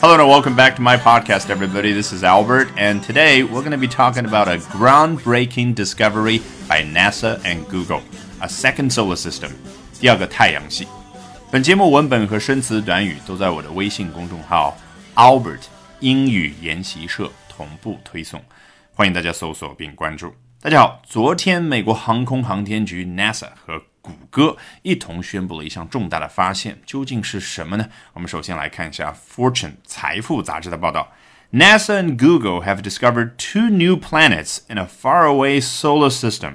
Hello and welcome back to my podcast, everybody. This is Albert, and today we're going to be talking about a groundbreaking discovery by NASA and Google a second solar system. 第二个太阳系。本节目文本和生词短语都在我的微信公众号 Albert 英语研习社同步推送，欢迎大家搜索并关注。大家好，昨天美国航空航天局 NASA 和 谷歌一同宣布了一项重大的发现，究竟是什么呢？我们首先来看一下《Fortune》财富杂志的报道：NASA and Google have discovered two new planets in a faraway solar system.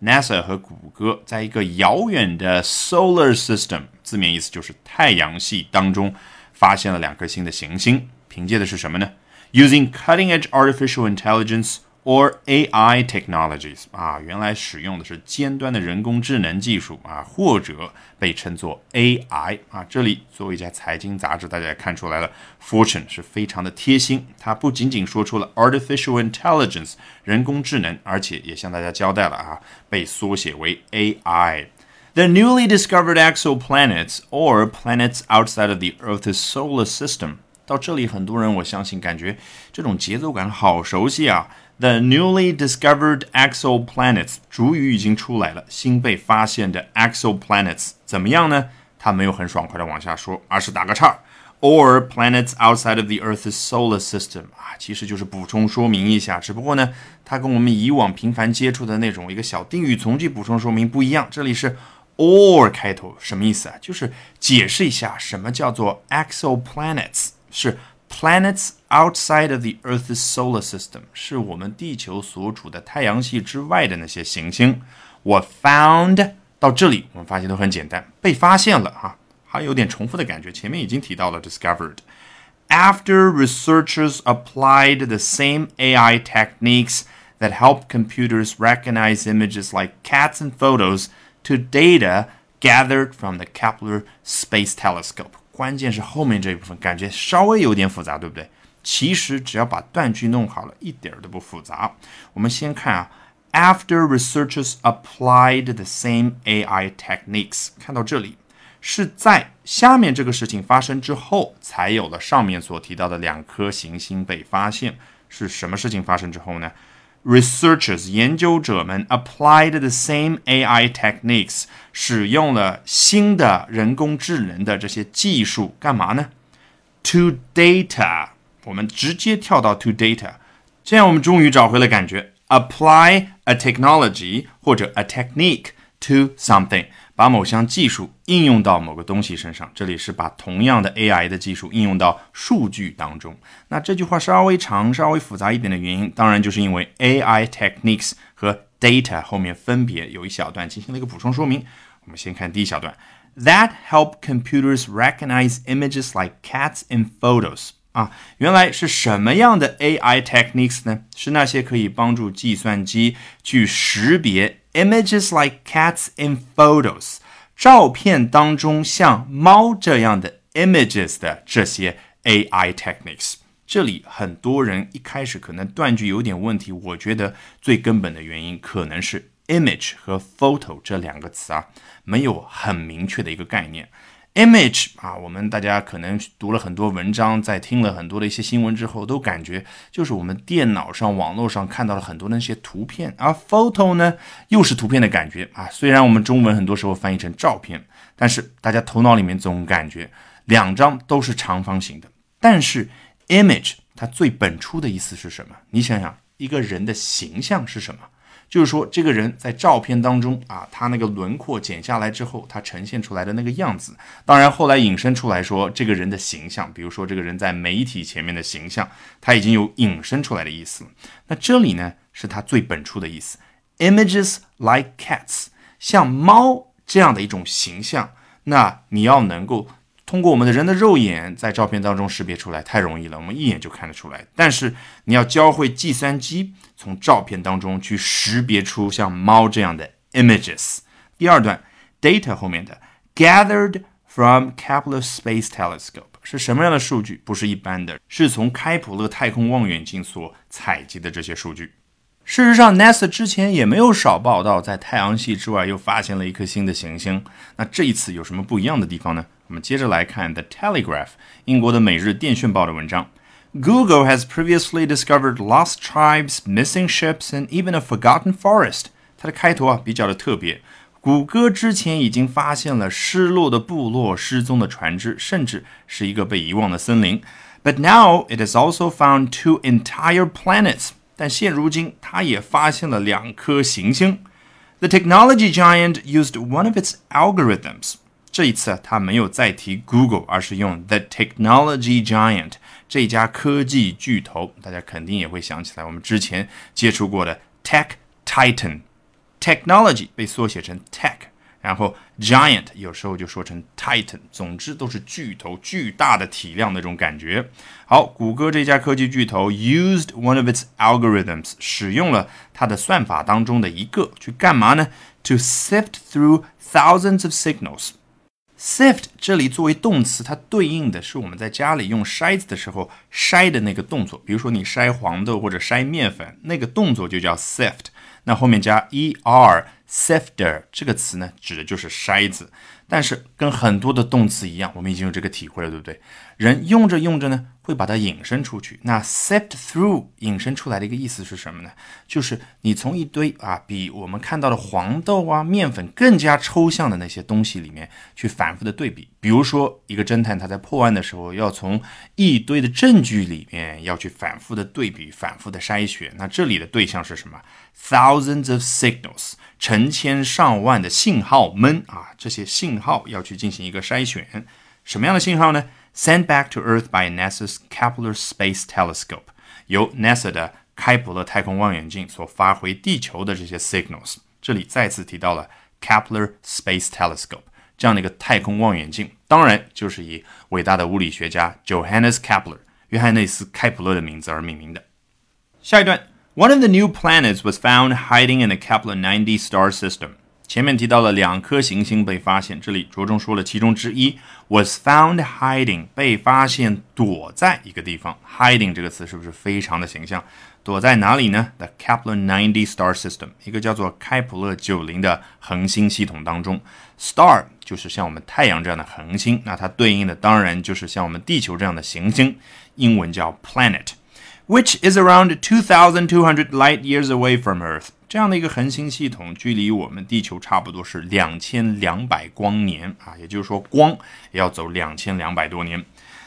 NASA 和谷歌在一个遥远的 solar system，字面意思就是太阳系当中发现了两颗新的行星，凭借的是什么呢？Using cutting-edge artificial intelligence. Or AI technologies 啊，原来使用的是尖端的人工智能技术啊，或者被称作 AI 啊。这里作为一家财经杂志，大家也看出来了，Fortune 是非常的贴心，它不仅仅说出了 artificial intelligence 人工智能，而且也向大家交代了啊，被缩写为 AI。The newly discovered exoplanets or planets outside of the Earth's solar system。到这里，很多人我相信感觉这种节奏感好熟悉啊。The newly discovered exoplanets，主语已经出来了，新被发现的 exoplanets 怎么样呢？它没有很爽快的往下说，而是打个叉。Or planets outside of the Earth's solar system 啊，其实就是补充说明一下，只不过呢，它跟我们以往频繁接触的那种一个小定语从句补充说明不一样。这里是 or 开头，什么意思啊？就是解释一下什么叫做 exoplanets，是。Planets outside of the Earth's solar system 是我们地球所处的太阳系之外的那些行星。我 found 到这里，我们发现都很简单，被发现了哈，还有点重复的感觉。前面已经提到了 discovered。After researchers applied the same AI techniques that help computers recognize images like cats and photos to data gathered from the Kepler Space Telescope. 关键是后面这一部分感觉稍微有点复杂，对不对？其实只要把断句弄好了，一点儿都不复杂。我们先看啊，After researchers applied the same AI techniques，看到这里是在下面这个事情发生之后，才有了上面所提到的两颗行星被发现。是什么事情发生之后呢？Researchers 研究者们 applied the same AI techniques 使用了新的人工智能的这些技术干嘛呢？To data 我们直接跳到 to data，现在我们终于找回了感觉。Apply a technology 或者 a technique to something。把某项技术应用到某个东西身上，这里是把同样的 AI 的技术应用到数据当中。那这句话稍微长、稍微复杂一点的原因，当然就是因为 AI techniques 和 data 后面分别有一小段进行了一个补充说明。我们先看第一小段：That help computers recognize images like cats in photos。啊，原来是什么样的 AI techniques 呢？是那些可以帮助计算机去识别。Images like cats in photos，照片当中像猫这样的 images 的这些 AI techniques，这里很多人一开始可能断句有点问题。我觉得最根本的原因可能是 image 和 photo 这两个词啊，没有很明确的一个概念。Image 啊，我们大家可能读了很多文章，在听了很多的一些新闻之后，都感觉就是我们电脑上、网络上看到了很多那些图片。而 photo 呢，又是图片的感觉啊。虽然我们中文很多时候翻译成照片，但是大家头脑里面总感觉两张都是长方形的。但是 image 它最本初的意思是什么？你想想，一个人的形象是什么？就是说，这个人在照片当中啊，他那个轮廓剪下来之后，他呈现出来的那个样子。当然，后来引申出来说，这个人的形象，比如说这个人在媒体前面的形象，他已经有引申出来的意思。那这里呢，是他最本初的意思，images like cats，像猫这样的一种形象。那你要能够。通过我们的人的肉眼在照片当中识别出来太容易了，我们一眼就看得出来。但是你要教会计算机从照片当中去识别出像猫这样的 images。第二段 data 后面的 gathered from Kepler Space Telescope 是什么样的数据？不是一般的，是从开普勒太空望远镜所采集的这些数据。事实上，NASA 之前也没有少报道，在太阳系之外又发现了一颗新的行星。那这一次有什么不一样的地方呢？我们接着来看《The Telegraph》英国的《每日电讯报》的文章。Google has previously discovered lost tribes, missing ships, and even a forgotten forest。它的开头啊比较的特别。谷歌之前已经发现了失落的部落、失踪的船只，甚至是一个被遗忘的森林。But now it has also found two entire planets。但现如今，它也发现了两颗行星。The technology giant used one of its algorithms。 这一次，他没有再提 Google，而是用 the technology giant 这家科技巨头。大家肯定也会想起来，我们之前接触过的 Tech Titan。Technology 被缩写成 Tech，然后 Giant 有时候就说成 Titan，总之都是巨头、巨大的体量那种感觉。好，谷歌这家科技巨头 used one of its algorithms，使用了它的算法当中的一个，去干嘛呢？To sift through thousands of signals。Sift 这里作为动词，它对应的是我们在家里用筛子的时候筛的那个动作。比如说你筛黄豆或者筛面粉，那个动作就叫 sift。那后面加 er sifter 这个词呢，指的就是筛子。但是跟很多的动词一样，我们已经有这个体会了，对不对？人用着用着呢，会把它引申出去。那 sift through 引申出来的一个意思是什么呢？就是你从一堆啊，比我们看到的黄豆啊、面粉更加抽象的那些东西里面去反复的对比。比如说，一个侦探他在破案的时候，要从一堆的证据里面要去反复的对比、反复的筛选。那这里的对象是什么？Thousands of signals。成千上万的信号们啊，这些信号要去进行一个筛选，什么样的信号呢？Sent back to Earth by NASA's Kepler Space Telescope，由 NASA 的开普勒太空望远镜所发回地球的这些 signals。这里再次提到了 Kepler Space Telescope 这样的一个太空望远镜，当然就是以伟大的物理学家 Johannes Kepler 约翰内斯开普勒的名字而命名的。下一段。One of the new planets was found hiding in the Kepler 90 star system. 前面提到了两颗行星被发现，这里着重说了其中之一 was found hiding，被发现躲在一个地方。hiding 这个词是不是非常的形象？躲在哪里呢？The Kepler 90 star system，一个叫做开普勒九零的恒星系统当中，star 就是像我们太阳这样的恒星，那它对应的当然就是像我们地球这样的行星，英文叫 planet。which is around 2,200 light years away from Earth。这样的一个恒星系统，距离我们地球差不多是两千两百光年啊，也就是说，光也要走两千两百多年。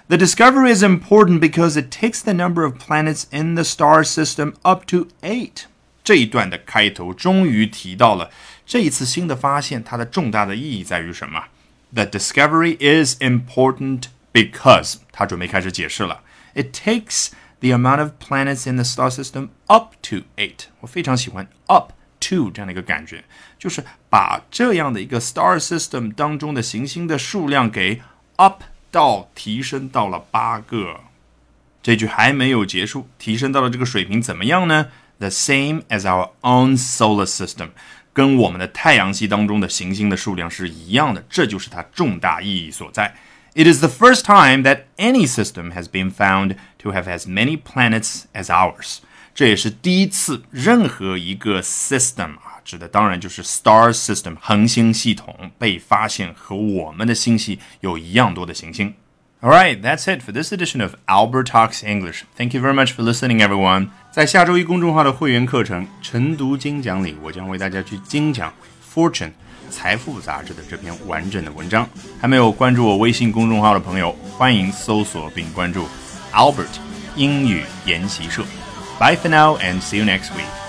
The discovery is important because it takes the number of planets in the star system up to eight。这一段的开头终于提到了这一次新的发现，它的重大的意义在于什么？The discovery is important because 他准备开始解释了。It takes the amount of planets in the star system up to eight。我非常喜欢 up to 这样的一个感觉，就是把这样的一个 star system 当中的行星的数量给 up 到提升到了八个。这句还没有结束，提升到了这个水平怎么样呢？The same as our own solar system，跟我们的太阳系当中的行星的数量是一样的，这就是它重大意义所在。It is the first time that any system has been found to have as many planets as ours。这也是第一次任何一个 system 啊，指的当然就是 star system 恒星系统被发现和我们的星系有一样多的行星。All right, that's it for this edition of Albert Talks English. Thank you very much for listening, everyone. 在下周一公众号的会员课程《晨读精讲》里，我将为大家去精讲 Fortune。财富杂志的这篇完整的文章，还没有关注我微信公众号的朋友，欢迎搜索并关注 Albert 英语研习社。Bye for now and see you next week.